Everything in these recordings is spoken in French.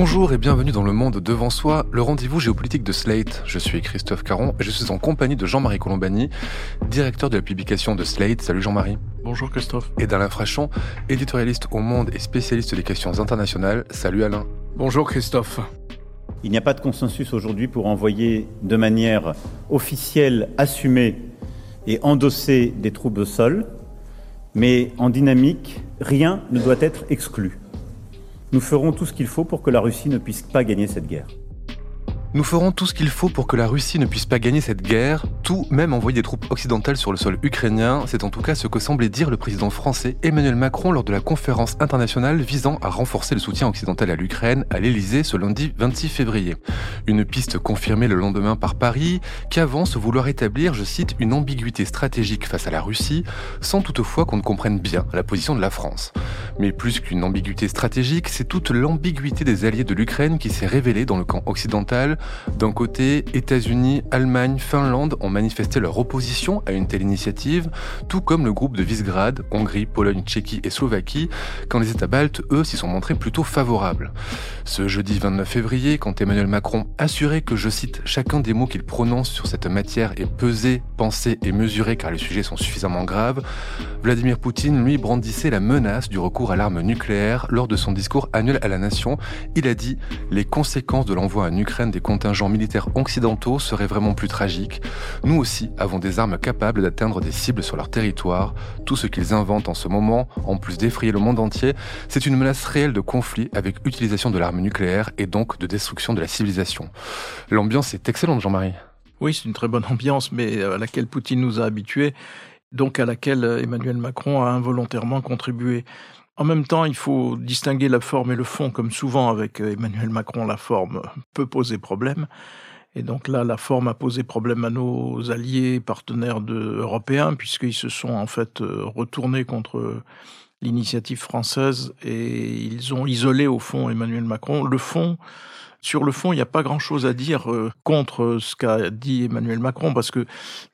Bonjour et bienvenue dans Le Monde Devant Soi, le rendez-vous géopolitique de Slate. Je suis Christophe Caron et je suis en compagnie de Jean-Marie Colombani, directeur de la publication de Slate. Salut Jean-Marie. Bonjour Christophe. Et d'Alain Frachon, éditorialiste au Monde et spécialiste des questions internationales. Salut Alain. Bonjour Christophe. Il n'y a pas de consensus aujourd'hui pour envoyer de manière officielle, assumée et endossée des troupes au sol, mais en dynamique, rien ne doit être exclu. Nous ferons tout ce qu'il faut pour que la Russie ne puisse pas gagner cette guerre. Nous ferons tout ce qu'il faut pour que la Russie ne puisse pas gagner cette guerre, tout même envoyer des troupes occidentales sur le sol ukrainien. C'est en tout cas ce que semblait dire le président français Emmanuel Macron lors de la conférence internationale visant à renforcer le soutien occidental à l'Ukraine à l'Elysée ce lundi 26 février. Une piste confirmée le lendemain par Paris qui avance vouloir établir, je cite, une ambiguïté stratégique face à la Russie, sans toutefois qu'on ne comprenne bien la position de la France. Mais plus qu'une ambiguïté stratégique, c'est toute l'ambiguïté des alliés de l'Ukraine qui s'est révélée dans le camp occidental d'un côté, États-Unis, Allemagne, Finlande ont manifesté leur opposition à une telle initiative, tout comme le groupe de Visegrad, Hongrie, Pologne, Tchéquie et Slovaquie, quand les États baltes, eux, s'y sont montrés plutôt favorables. Ce jeudi 29 février, quand Emmanuel Macron assurait que, je cite, chacun des mots qu'il prononce sur cette matière est pesé, pensé et mesuré car les sujets sont suffisamment graves, Vladimir Poutine, lui, brandissait la menace du recours à l'arme nucléaire lors de son discours annuel à la nation. Il a dit les conséquences de l'envoi en Ukraine des contingents militaires occidentaux seraient vraiment plus tragiques. Nous aussi avons des armes capables d'atteindre des cibles sur leur territoire. Tout ce qu'ils inventent en ce moment, en plus d'effrayer le monde entier, c'est une menace réelle de conflit avec utilisation de l'arme nucléaire et donc de destruction de la civilisation. L'ambiance est excellente, Jean-Marie. Oui, c'est une très bonne ambiance, mais à laquelle Poutine nous a habitués, donc à laquelle Emmanuel Macron a involontairement contribué. En même temps, il faut distinguer la forme et le fond, comme souvent avec Emmanuel Macron, la forme peut poser problème. Et donc là, la forme a posé problème à nos alliés, partenaires européens, puisqu'ils se sont en fait retournés contre l'initiative française et ils ont isolé au fond Emmanuel Macron. Le fond, sur le fond, il n'y a pas grand-chose à dire euh, contre ce qu'a dit Emmanuel Macron, parce que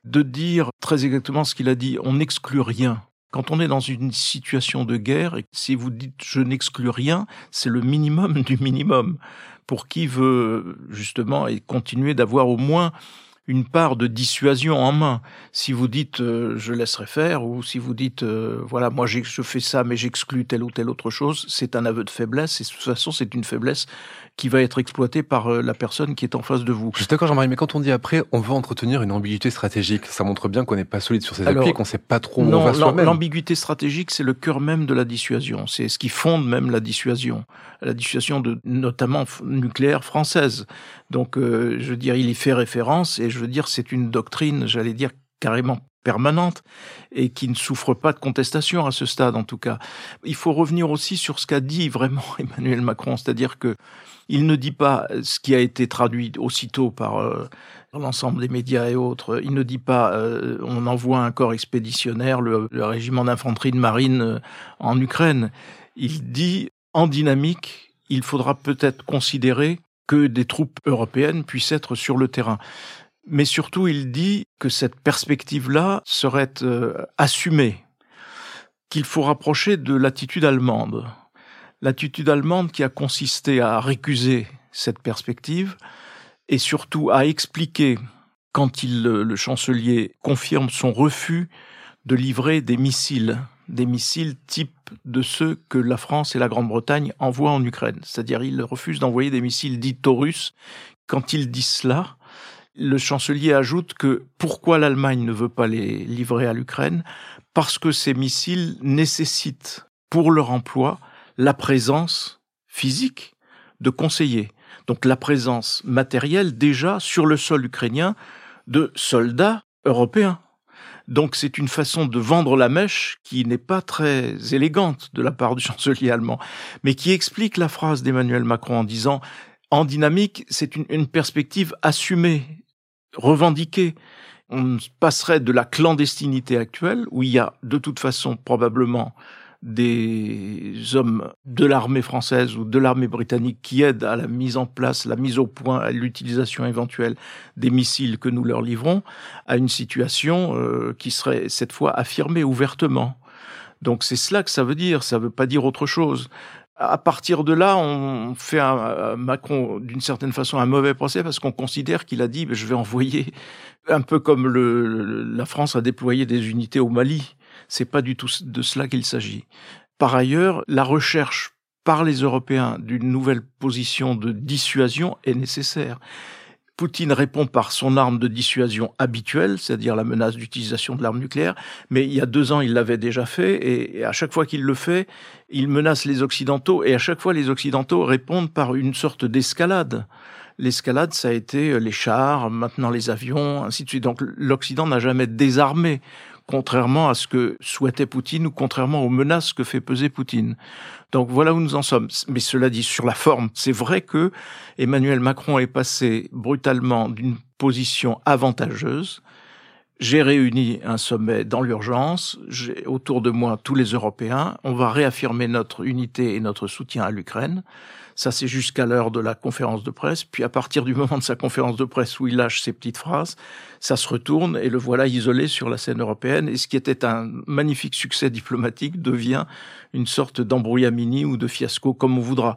de dire très exactement ce qu'il a dit, on n'exclut rien. Quand on est dans une situation de guerre, si vous dites je n'exclus rien, c'est le minimum du minimum. Pour qui veut justement et continuer d'avoir au moins une part de dissuasion en main. Si vous dites euh, je laisserai faire ou si vous dites euh, voilà moi je fais ça mais j'exclus telle ou telle autre chose, c'est un aveu de faiblesse et de toute façon c'est une faiblesse qui va être exploitée par euh, la personne qui est en face de vous. Je suis d'accord Jean-Marie, mais quand on dit après on veut entretenir une ambiguïté stratégique, ça montre bien qu'on n'est pas solide sur ses appuis et qu'on sait pas trop où non, on va soi-même. L'ambiguïté stratégique c'est le cœur même de la dissuasion, c'est ce qui fonde même la dissuasion, la dissuasion de notamment nucléaire française. Donc je veux dire il y fait référence et je veux dire, c'est une doctrine, j'allais dire, carrément permanente et qui ne souffre pas de contestation à ce stade en tout cas. Il faut revenir aussi sur ce qu'a dit vraiment Emmanuel Macron, c'est-à-dire que il ne dit pas ce qui a été traduit aussitôt par euh, l'ensemble des médias et autres. Il ne dit pas euh, on envoie un corps expéditionnaire, le, régiment d'infanterie de marine euh, en Ukraine. Il dit en dynamique, il faudra peut-être considérer que des troupes européennes puissent être sur le terrain. Mais surtout, il dit que cette perspective-là serait euh, assumée, qu'il faut rapprocher de l'attitude allemande. L'attitude allemande qui a consisté à récuser cette perspective et surtout à expliquer, quand il, le chancelier confirme son refus de livrer des missiles, des missiles type de ceux que la France et la Grande-Bretagne envoient en Ukraine. C'est-à-dire, il refuse d'envoyer des missiles dits Taurus. Quand il dit cela, le chancelier ajoute que pourquoi l'Allemagne ne veut pas les livrer à l'Ukraine? Parce que ces missiles nécessitent pour leur emploi la présence physique de conseillers. Donc la présence matérielle déjà sur le sol ukrainien de soldats européens. Donc c'est une façon de vendre la mèche qui n'est pas très élégante de la part du chancelier allemand, mais qui explique la phrase d'Emmanuel Macron en disant en dynamique, c'est une, perspective assumée revendiquer. On passerait de la clandestinité actuelle, où il y a de toute façon probablement des hommes de l'armée française ou de l'armée britannique qui aident à la mise en place, la mise au point, à l'utilisation éventuelle des missiles que nous leur livrons, à une situation euh, qui serait cette fois affirmée ouvertement. Donc c'est cela que ça veut dire, ça veut pas dire autre chose. À partir de là, on fait à Macron, d'une certaine façon, un mauvais procès parce qu'on considère qu'il a dit je vais envoyer, un peu comme le, la France a déployé des unités au Mali. C'est pas du tout de cela qu'il s'agit. Par ailleurs, la recherche par les Européens d'une nouvelle position de dissuasion est nécessaire. Poutine répond par son arme de dissuasion habituelle, c'est-à-dire la menace d'utilisation de l'arme nucléaire, mais il y a deux ans, il l'avait déjà fait, et, à chaque fois qu'il le fait, il menace les Occidentaux, et à chaque fois, les Occidentaux répondent par une sorte d'escalade. L'escalade, ça a été les chars, maintenant les avions, ainsi de suite. Donc l'Occident n'a jamais désarmé contrairement à ce que souhaitait Poutine ou contrairement aux menaces que fait peser Poutine. Donc voilà où nous en sommes. Mais cela dit, sur la forme, c'est vrai que Emmanuel Macron est passé brutalement d'une position avantageuse. J'ai réuni un sommet dans l'urgence, j'ai autour de moi tous les Européens, on va réaffirmer notre unité et notre soutien à l'Ukraine. Ça, c'est jusqu'à l'heure de la conférence de presse. Puis à partir du moment de sa conférence de presse où il lâche ces petites phrases, ça se retourne et le voilà isolé sur la scène européenne. Et ce qui était un magnifique succès diplomatique devient une sorte d'embrouillamini ou de fiasco, comme on voudra.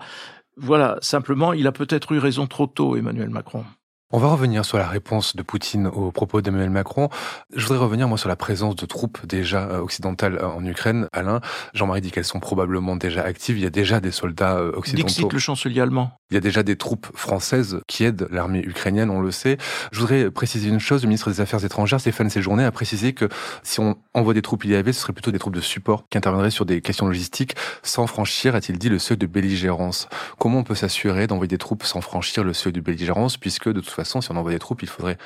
Voilà, simplement, il a peut-être eu raison trop tôt, Emmanuel Macron. On va revenir sur la réponse de Poutine aux propos d'Emmanuel Macron. Je voudrais revenir, moi, sur la présence de troupes déjà euh, occidentales euh, en Ukraine. Alain, Jean-Marie dit qu'elles sont probablement déjà actives. Il y a déjà des soldats euh, occidentaux. Dixit, le chancelier allemand. Il y a déjà des troupes françaises qui aident l'armée ukrainienne, on le sait. Je voudrais préciser une chose. Le ministre des Affaires étrangères, Stéphane Séjourné, a précisé que si on envoie des troupes IAV, ce serait plutôt des troupes de support qui interviendraient sur des questions logistiques sans franchir, a-t-il dit, le seuil de belligérance. Comment on peut s'assurer d'envoyer des troupes sans franchir le seuil de belligérance, puisque de toute façon, si on envoie des troupes, il faudrait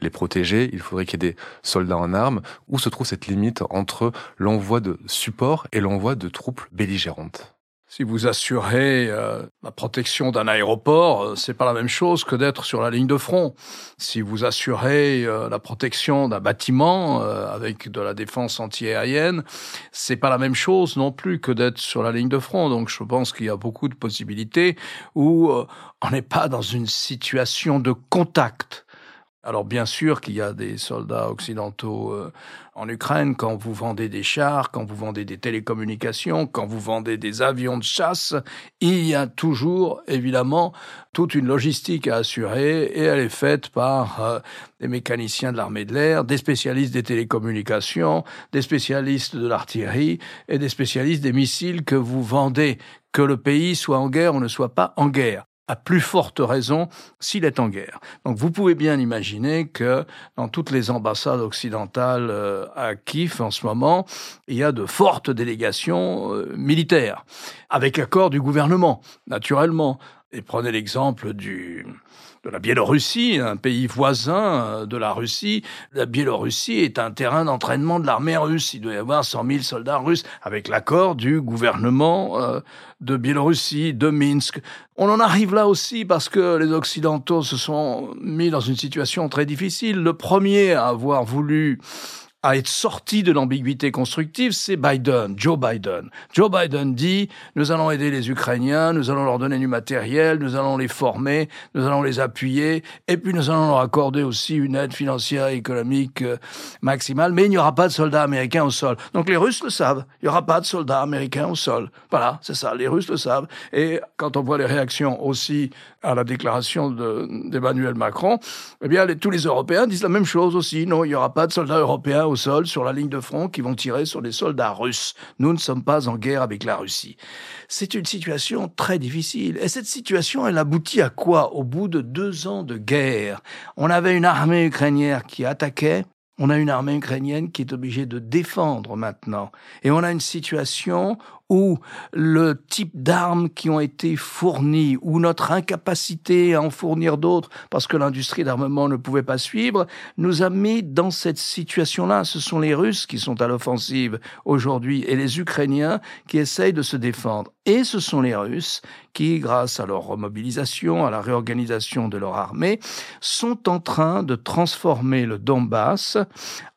les protéger, il faudrait qu'il y ait des soldats en armes. Où se trouve cette limite entre l'envoi de support et l'envoi de troupes belligérantes? Si vous assurez euh, la protection d'un aéroport, euh, c'est pas la même chose que d'être sur la ligne de front. Si vous assurez euh, la protection d'un bâtiment avec de la défense antiaérienne, c'est pas la même chose non plus que d'être sur la ligne de front. Donc je pense qu'il y a beaucoup de possibilités où on n'est pas dans une situation de contact alors bien sûr qu'il y a des soldats occidentaux euh, en Ukraine quand vous vendez des chars, quand vous vendez des télécommunications, quand vous vendez des avions de chasse, il y a toujours évidemment toute une logistique à assurer et elle est faite par euh, des mécaniciens de l'armée de l'air, des spécialistes des télécommunications, des spécialistes de l'artillerie et des spécialistes des missiles que vous vendez, que le pays soit en guerre ou ne soit pas en guerre à plus forte raison s'il est en guerre. Donc vous pouvez bien imaginer que dans toutes les ambassades occidentales euh, à Kiev en ce moment, il y a de fortes délégations euh, militaires, avec l'accord du gouvernement, naturellement. Et prenez l'exemple du, de la Biélorussie, un pays voisin euh, de la Russie. La Biélorussie est un terrain d'entraînement de l'armée russe. Il doit y avoir 100 000 soldats russes avec l'accord du gouvernement euh, de Biélorussie, de Minsk. On en arrive là aussi parce que les Occidentaux se sont mis dans une situation très difficile. Le premier à avoir voulu à être sorti de l'ambiguïté constructive, c'est Biden, Joe Biden. Joe Biden dit, nous allons aider les Ukrainiens, nous allons leur donner du matériel, nous allons les former, nous allons les appuyer, et puis nous allons leur accorder aussi une aide financière et économique euh, maximale, mais il n'y aura pas de soldats américains au sol. Donc les Russes le savent, il n'y aura pas de soldats américains au sol. Voilà, c'est ça, les Russes le savent. Et quand on voit les réactions aussi à la déclaration d'Emmanuel Macron, eh bien tous les Européens disent la même chose aussi, non, il n'y aura pas de soldats européens au sol sur la ligne de front qui vont tirer sur les soldats russes. Nous ne sommes pas en guerre avec la Russie. C'est une situation très difficile. Et cette situation, elle aboutit à quoi Au bout de deux ans de guerre, on avait une armée ukrainienne qui attaquait, on a une armée ukrainienne qui est obligée de défendre maintenant. Et on a une situation où le type d'armes qui ont été fournies, ou notre incapacité à en fournir d'autres parce que l'industrie d'armement ne pouvait pas suivre, nous a mis dans cette situation-là. Ce sont les Russes qui sont à l'offensive aujourd'hui et les Ukrainiens qui essayent de se défendre. Et ce sont les Russes qui, grâce à leur remobilisation, à la réorganisation de leur armée, sont en train de transformer le Donbass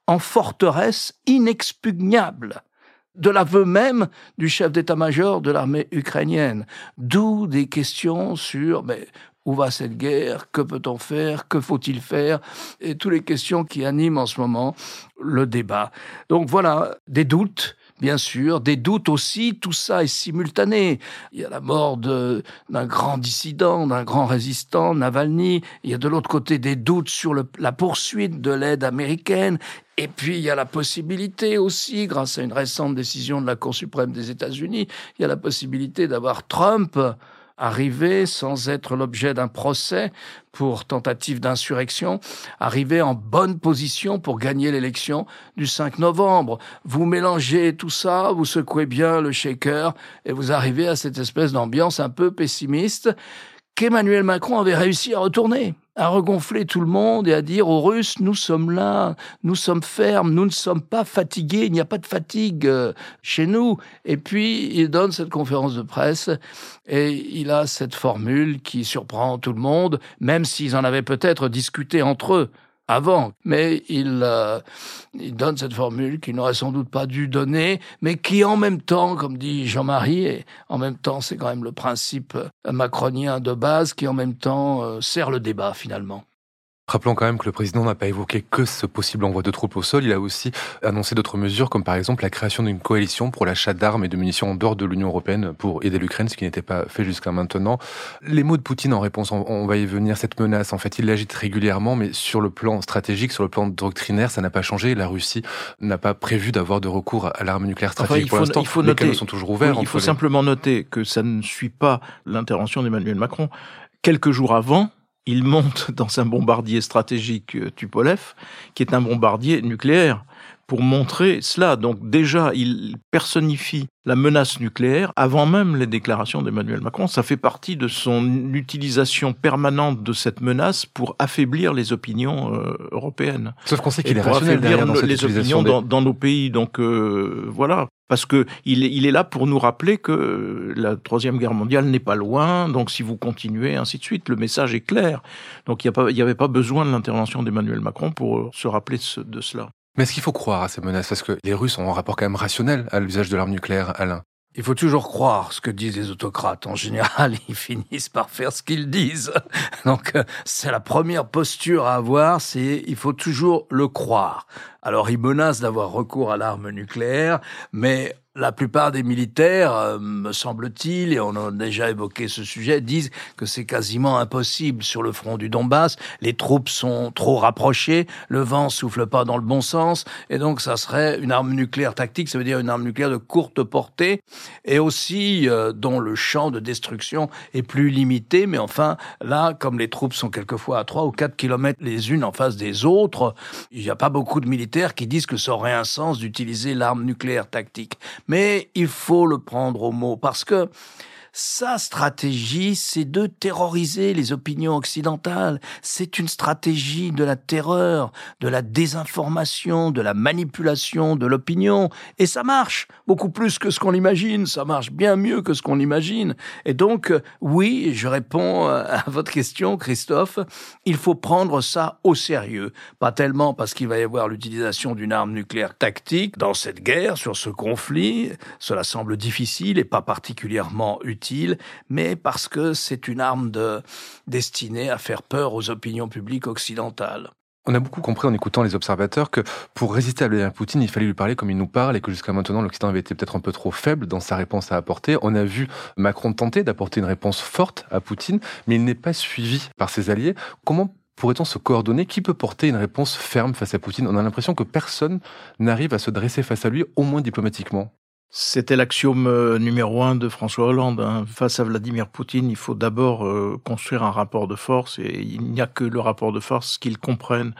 en forteresse inexpugnable de l'aveu même du chef d'état-major de l'armée ukrainienne. D'où des questions sur mais, où va cette guerre, que peut-on faire, que faut-il faire, et toutes les questions qui animent en ce moment le débat. Donc voilà, des doutes, bien sûr, des doutes aussi, tout ça est simultané. Il y a la mort d'un grand dissident, d'un grand résistant, Navalny, il y a de l'autre côté des doutes sur la poursuite de l'aide américaine, et puis, il y a la possibilité aussi, grâce à une récente décision de la Cour suprême des États-Unis, il y a la possibilité d'avoir Trump arriver sans être l'objet d'un procès pour tentative d'insurrection, arriver en bonne position pour gagner l'élection du 5 novembre. Vous mélangez tout ça, vous secouez bien le shaker et vous arrivez à cette espèce d'ambiance un peu pessimiste qu'Emmanuel Macron avait réussi à retourner à regonfler tout le monde et à dire aux Russes, nous sommes là, nous sommes fermes, nous ne sommes pas fatigués, il n'y a pas de fatigue euh, chez nous. Et puis, il donne cette conférence de presse et il a cette formule qui surprend tout le monde, même s'ils en avaient peut-être discuté entre eux avant, mais il, euh, il donne cette formule qu'il n'aurait sans doute pas dû donner, mais qui en même temps, comme dit Jean-Marie, et en même temps c'est quand même le principe macronien de base, qui en même temps euh, sert le débat finalement. Rappelons quand même que le président n'a pas évoqué que ce possible envoi de troupes au sol, il a aussi annoncé d'autres mesures comme par exemple la création d'une coalition pour l'achat d'armes et de munitions en dehors de l'Union européenne pour aider l'Ukraine, ce qui n'était pas fait jusqu'à maintenant. Les mots de Poutine en réponse, on va y venir, cette menace, en fait, il l'agite régulièrement, mais sur le plan stratégique, sur le plan doctrinaire, ça n'a pas changé. La Russie n'a pas prévu d'avoir de recours à l'arme nucléaire stratégique pour l'instant. Il faut les noter, sont toujours ouverts. il faut simplement noter que ça ne suit pas l'intervention d'Emmanuel Macron. Quelques jours avant, il monte dans un bombardier stratégique euh, Tupolev, qui est un bombardier nucléaire, pour montrer cela. Donc déjà, il personnifie la menace nucléaire avant même les déclarations d'Emmanuel Macron. Ça fait partie de son utilisation permanente de cette menace pour affaiblir les opinions euh, européennes. Sauf qu'on sait qu'il est rationnel derrière dans les opinions dans, dans, nos pays. Donc euh, voilà, parce que il est, il est là pour nous rappeler que la troisième guerre mondiale n'est pas loin. Donc si vous continuez, ainsi de suite, le message est clair. Donc il n'y avait pas besoin de l'intervention d'Emmanuel Macron pour se rappeler de, cela. Mais est-ce qu'il faut croire à ces menaces? Parce que les Russes ont un rapport quand même rationnel à l'usage de l'arme nucléaire, Alain. Il faut toujours croire ce que disent les autocrates. En général, ils finissent par faire ce qu'ils disent. Donc, euh, c'est la première posture à avoir, c'est il faut toujours le croire. Alors, ils menacent d'avoir recours à l'arme nucléaire, mais la plupart des militaires, euh, me semble-t-il, et on a déjà évoqué ce sujet, disent que c'est quasiment impossible sur le front du Donbass. Les troupes sont trop rapprochées, le vent souffle pas dans le bon sens, et donc ça serait une arme nucléaire tactique, ça veut dire une arme nucléaire de courte portée, et aussi euh, dont le champ de destruction est plus limité. Mais enfin, là, comme les troupes sont quelquefois à 3 ou 4 kilomètres les unes en face des autres, il n'y a pas beaucoup de militaires qui disent que ça aurait un sens d'utiliser l'arme nucléaire tactique. Mais il faut le prendre au mot parce que sa stratégie, c'est de terroriser les opinions occidentales. C'est une stratégie de la terreur, de la désinformation, de la manipulation de l'opinion. Et ça marche beaucoup plus que ce qu'on imagine. Ça marche bien mieux que ce qu'on imagine. Et donc, oui, je réponds à votre question, Christophe, il faut prendre ça au sérieux. Pas tellement parce qu'il va y avoir l'utilisation d'une arme nucléaire tactique dans cette guerre, sur ce conflit. Cela semble difficile et pas particulièrement utile mais parce que c'est une arme de, destinée à faire peur aux opinions publiques occidentales. On a beaucoup compris en écoutant les observateurs que pour résister à Vladimir Poutine, il fallait lui parler comme il nous parle et que jusqu'à maintenant, l'Occident avait été peut-être un peu trop faible dans sa réponse à apporter. On a vu Macron tenter d'apporter une réponse forte à Poutine, mais il n'est pas suivi par ses alliés. Comment pourrait-on se coordonner? Qui peut porter une réponse ferme face à Poutine? On a l'impression que personne n'arrive à se dresser face à lui, au moins diplomatiquement. C'était l'axiome euh, numéro un de François Hollande. Hein. Face à Vladimir Poutine, il faut d'abord euh, construire un rapport de force et il n'y a que le rapport de force qu'ils comprennent.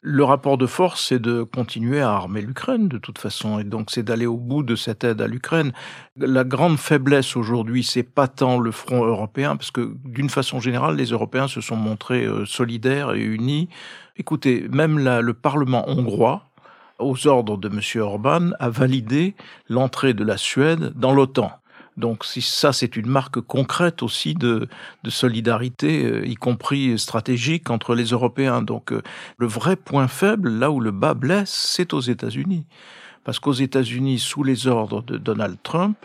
Le rapport de force, c'est de continuer à armer l'Ukraine de toute façon et donc c'est d'aller au bout de cette aide à l'Ukraine. La grande faiblesse aujourd'hui, c'est pas tant le front européen parce que d'une façon générale, les Européens se sont montrés euh, solidaires et unis. Écoutez, même le Parlement hongrois, aux ordres de M. Orban, a validé l'entrée de la Suède dans l'OTAN. Donc si ça, c'est une marque concrète aussi de, de solidarité, euh, y compris stratégique entre les Européens. Donc euh, le vrai point faible, là où le bas blesse, c'est aux États-Unis. Parce qu'aux États-Unis, sous les ordres de Donald Trump,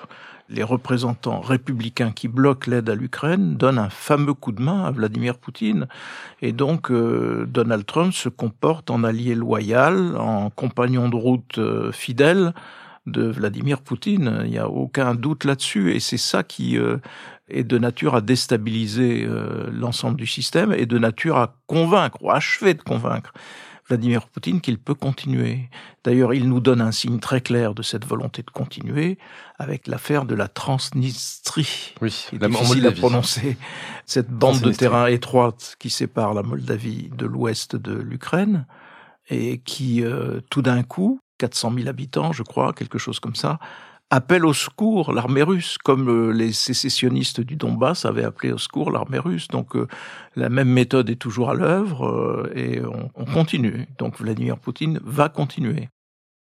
les représentants républicains qui bloquent l'aide à l'Ukraine donnent un fameux coup de main à Vladimir Poutine. Et donc euh, Donald Trump se comporte en allié loyal, en compagnon de route euh, fidèle de Vladimir Poutine. Il n'y a aucun doute là-dessus, et c'est ça qui euh, est de nature à déstabiliser euh, l'ensemble du système et de nature à convaincre ou achever de convaincre Vladimir Poutine qu'il peut continuer. D'ailleurs, il nous donne un signe très clair de cette volonté de continuer avec l'affaire de la Transnistrie. Oui, la difficile à prononcer. Cette bande de terrain étroite qui sépare la Moldavie de l'ouest de l'Ukraine et qui, euh, tout d'un coup, 400 000 habitants, je crois, quelque chose comme ça, appelle au secours l'armée russe, comme euh, les sécessionnistes du Donbass avaient appelé au secours l'armée russe. Donc euh, la même méthode est toujours à l'œuvre euh, et on, continue. Donc Vladimir Poutine va continuer.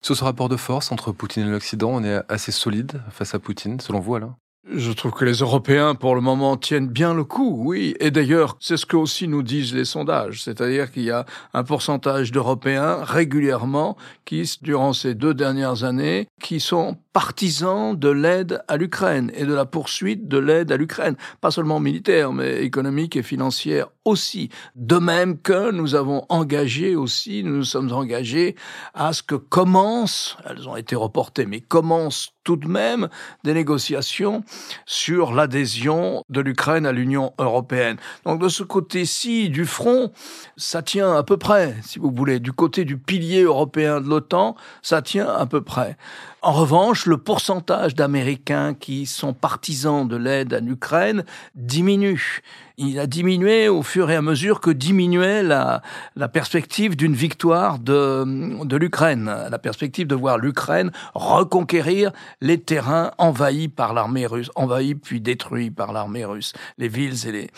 Sur ce rapport de force entre Poutine et l'Occident, on est assez solide face à Poutine, selon vous, Alain? Je trouve que les Européens, pour le moment, tiennent bien le coup, oui. Et d'ailleurs, c'est ce que aussi nous disent les sondages. C'est-à-dire qu'il y a un pourcentage d'Européens régulièrement qui, durant ces deux dernières années, qui sont partisans de l'aide à l'Ukraine et de la poursuite de l'aide à l'Ukraine, pas seulement militaire, mais économique et financière aussi. De même que nous avons engagé aussi, nous nous sommes engagés à ce que commencent, elles ont été reportées, mais commencent tout de même des négociations sur l'adhésion de l'Ukraine à l'Union européenne. Donc de ce côté-ci du front, ça tient à peu près, si vous voulez, du côté du pilier européen de l'OTAN, ça tient à peu près. En revanche, le pourcentage d'Américains qui sont partisans de l'aide à l'Ukraine diminue. Il a diminué au fur et à mesure que diminuait la, la perspective d'une victoire de, de l'Ukraine, la perspective de voir l'Ukraine reconquérir les terrains envahis par l'armée russe, envahis puis détruits par l'armée russe, les villes et les,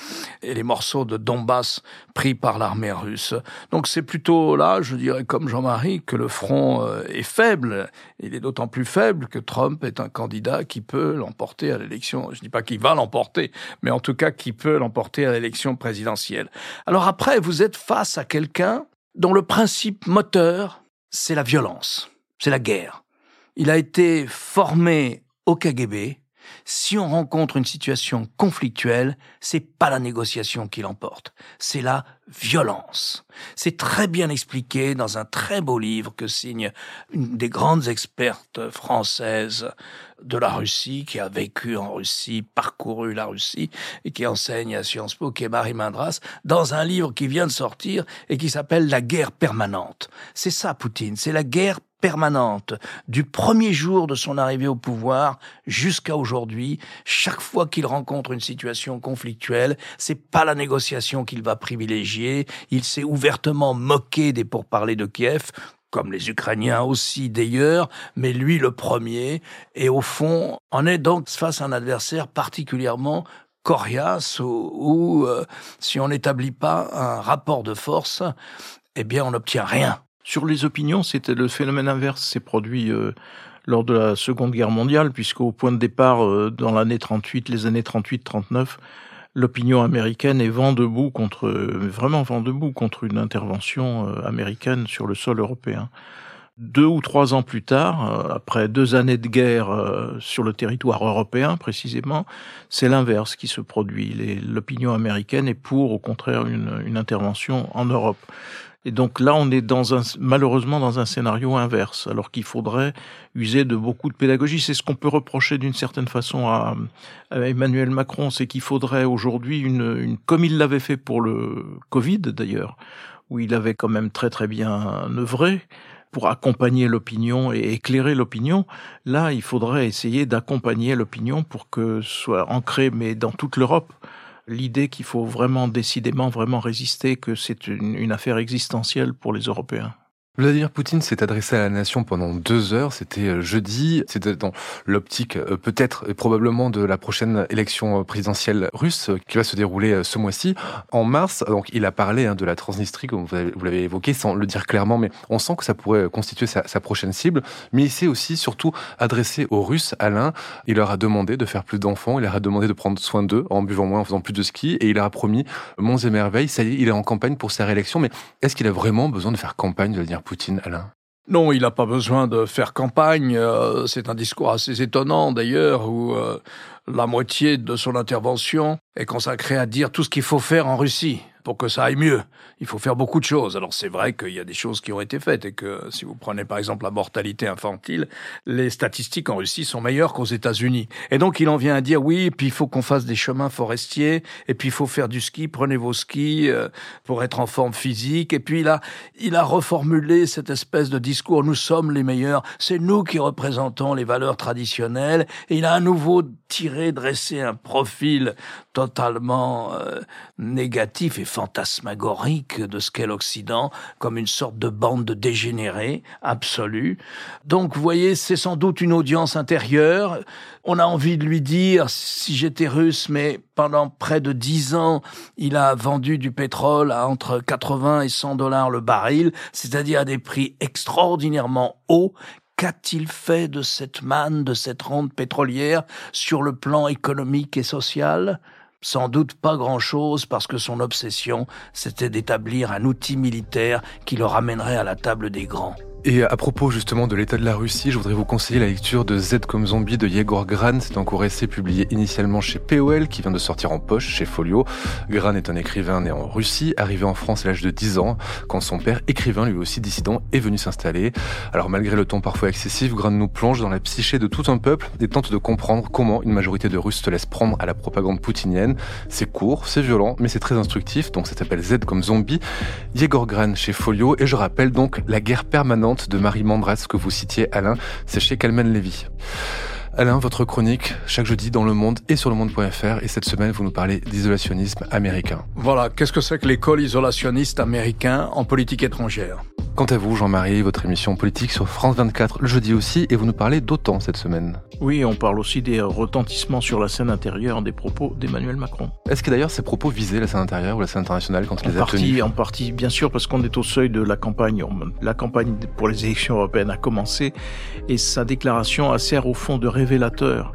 et les morceaux de Donbass pris par l'armée russe. Donc c'est plutôt là, je dirais comme Jean-Marie, que le front euh, est faible. Il est d'autant plus faible que Trump est un candidat qui peut l'emporter à l'élection. Je ne dis pas qu'il va l'emporter, mais en tout cas qui peut l'emporter à l'élection présidentielle. Alors après, vous êtes face à quelqu'un dont le principe moteur, c'est la violence, c'est la guerre. Il a été formé au KGB, si on rencontre une situation conflictuelle, c'est pas la négociation qui l'emporte, c'est la violence. C'est très bien expliqué dans un très beau livre que signe une des grandes expertes françaises de la Russie, qui a vécu en Russie, parcouru la Russie, et qui enseigne à Sciences Po, qui est Marie Mindras, dans un livre qui vient de sortir et qui s'appelle La guerre permanente. C'est ça, Poutine, c'est la guerre permanente du premier jour de son arrivée au pouvoir jusqu'à aujourd'hui. Chaque fois qu'il rencontre une situation conflictuelle, c'est pas la négociation qu'il va privilégier. Il s'est ouvertement moqué des pourparlers de Kiev, comme les Ukrainiens aussi d'ailleurs, mais lui le premier. Et au fond, on est donc face à un adversaire particulièrement coriace où, euh, si on n'établit pas un rapport de force, eh bien on n'obtient rien. Sur les opinions, c'était le phénomène inverse s'est produit euh, lors de la Seconde Guerre mondiale, puisqu'au point de départ, euh, dans l'année 38, les années 38-39, l'opinion américaine est vent debout contre, euh, vraiment vent debout contre une intervention américaine sur le sol européen. Deux ou trois ans plus tard, après deux années de guerre sur le territoire européen précisément, c'est l'inverse qui se produit. L'opinion américaine est pour, au contraire, une intervention en Europe. Et donc là, on est dans un, malheureusement dans un scénario inverse, alors qu'il faudrait user de beaucoup de pédagogie. C'est ce qu'on peut reprocher d'une certaine façon à, Emmanuel Macron, c'est qu'il faudrait aujourd'hui une, une, comme il l'avait fait pour le Covid d'ailleurs, où il avait quand même très très bien œuvré pour accompagner l'opinion et éclairer l'opinion. Là, il faudrait essayer d'accompagner l'opinion pour que soit ancré, mais dans toute l'Europe, l'idée qu'il faut vraiment décidément vraiment résister, que c'est une, affaire existentielle pour les Européens. Vladimir Poutine s'est adressé à la nation pendant deux heures. C'était euh, jeudi. C'était dans l'optique euh, peut-être et probablement de la prochaine élection présidentielle russe qui va se dérouler euh, ce mois-ci. En mars, donc il a parlé hein, de la Transnistrie, comme vous l'avez évoqué, sans le dire clairement, mais on sent que ça pourrait constituer sa, sa prochaine cible. Mais il s'est aussi surtout adressé aux Russes. Alain, il leur a demandé de faire plus d'enfants. Il leur a demandé de prendre soin d'eux en buvant moins, en faisant plus de ski. Et il leur a promis monts et merveilles. Ça y est, il est en campagne pour sa réélection. Mais est-ce qu'il a vraiment besoin de faire campagne, Vladimir Poutine, Alain? Non, il n'a pas besoin de faire campagne. Euh, c'est un discours assez étonnant d'ailleurs où euh, la moitié de son intervention est consacrée à dire tout ce qu'il faut faire en Russie pour que ça aille mieux. Il faut faire beaucoup de choses. Alors c'est vrai qu'il y a des choses qui ont été faites et que si vous prenez par exemple la mortalité infantile, les statistiques en Russie sont meilleures qu'aux États-Unis. Et donc il en vient à dire oui, et puis il faut qu'on fasse des chemins forestiers, et puis il faut faire du ski, prenez vos skis euh, pour être en forme physique. Et puis il a, il a reformulé cette espèce de discours, nous sommes les meilleurs, c'est nous qui représentons les valeurs traditionnelles. Et il a à nouveau tiré, dressé un profil totalement euh, négatif et fantasmagorique de ce qu'est l'Occident, comme une sorte de bande de dégénérés absolue. Donc, vous voyez, c'est sans doute une audience intérieure. On a envie de lui dire, si j'étais russe, mais pendant près de dix ans, il a vendu du pétrole à entre 80 et 100 dollars le baril, c'est-à-dire à des prix extraordinairement hauts Qu'a-t-il fait de cette manne, de cette rente pétrolière sur le plan économique et social? Sans doute pas grand-chose parce que son obsession, c'était d'établir un outil militaire qui le ramènerait à la table des grands. Et à propos justement de l'état de la Russie, je voudrais vous conseiller la lecture de Z comme zombie de Yegor Gran. C'est un court essai publié initialement chez POL qui vient de sortir en poche chez Folio. Gran est un écrivain né en Russie, arrivé en France à l'âge de 10 ans, quand son père, écrivain lui aussi dissident, est venu s'installer. Alors malgré le ton parfois excessif, Gran nous plonge dans la psyché de tout un peuple et tente de comprendre comment une majorité de Russes se laisse prendre à la propagande poutinienne. C'est court, c'est violent, mais c'est très instructif, donc ça s'appelle Z comme zombie. Yegor Gran chez Folio, et je rappelle donc la guerre permanente de Marie Mandras que vous citiez, Alain. C'est chez Calmen Lévy. Alain, votre chronique, chaque jeudi dans Le Monde et sur le monde.fr. Et cette semaine, vous nous parlez d'isolationnisme américain. Voilà, qu'est-ce que c'est que l'école isolationniste américain en politique étrangère? Quant à vous, Jean-Marie, votre émission politique sur France 24 le jeudi aussi, et vous nous parlez d'OTAN cette semaine. Oui, on parle aussi des retentissements sur la scène intérieure des propos d'Emmanuel Macron. Est-ce que d'ailleurs ces propos visaient la scène intérieure ou la scène internationale quand il les a tenus En partie, bien sûr, parce qu'on est au seuil de la campagne. La campagne pour les élections européennes a commencé, et sa déclaration a sert au fond de révélateur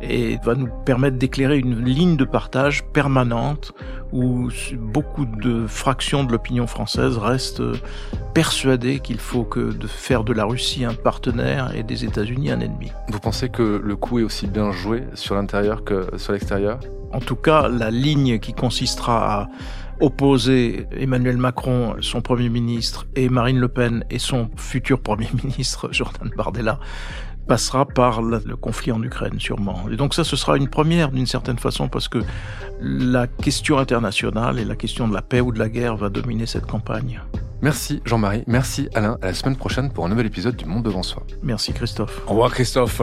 et va nous permettre d'éclairer une ligne de partage permanente où beaucoup de fractions de l'opinion française restent persuadées qu'il faut que de faire de la Russie un partenaire et des États-Unis un ennemi. Vous pensez que le coup est aussi bien joué sur l'intérieur que sur l'extérieur? En tout cas, la ligne qui consistera à opposer Emmanuel Macron, son Premier ministre, et Marine Le Pen et son futur Premier ministre, Jordan Bardella, passera par le conflit en Ukraine sûrement. Et donc ça, ce sera une première d'une certaine façon parce que la question internationale et la question de la paix ou de la guerre va dominer cette campagne. Merci Jean-Marie, merci Alain. À la semaine prochaine pour un nouvel épisode du Monde devant soi. Merci Christophe. Au revoir Christophe.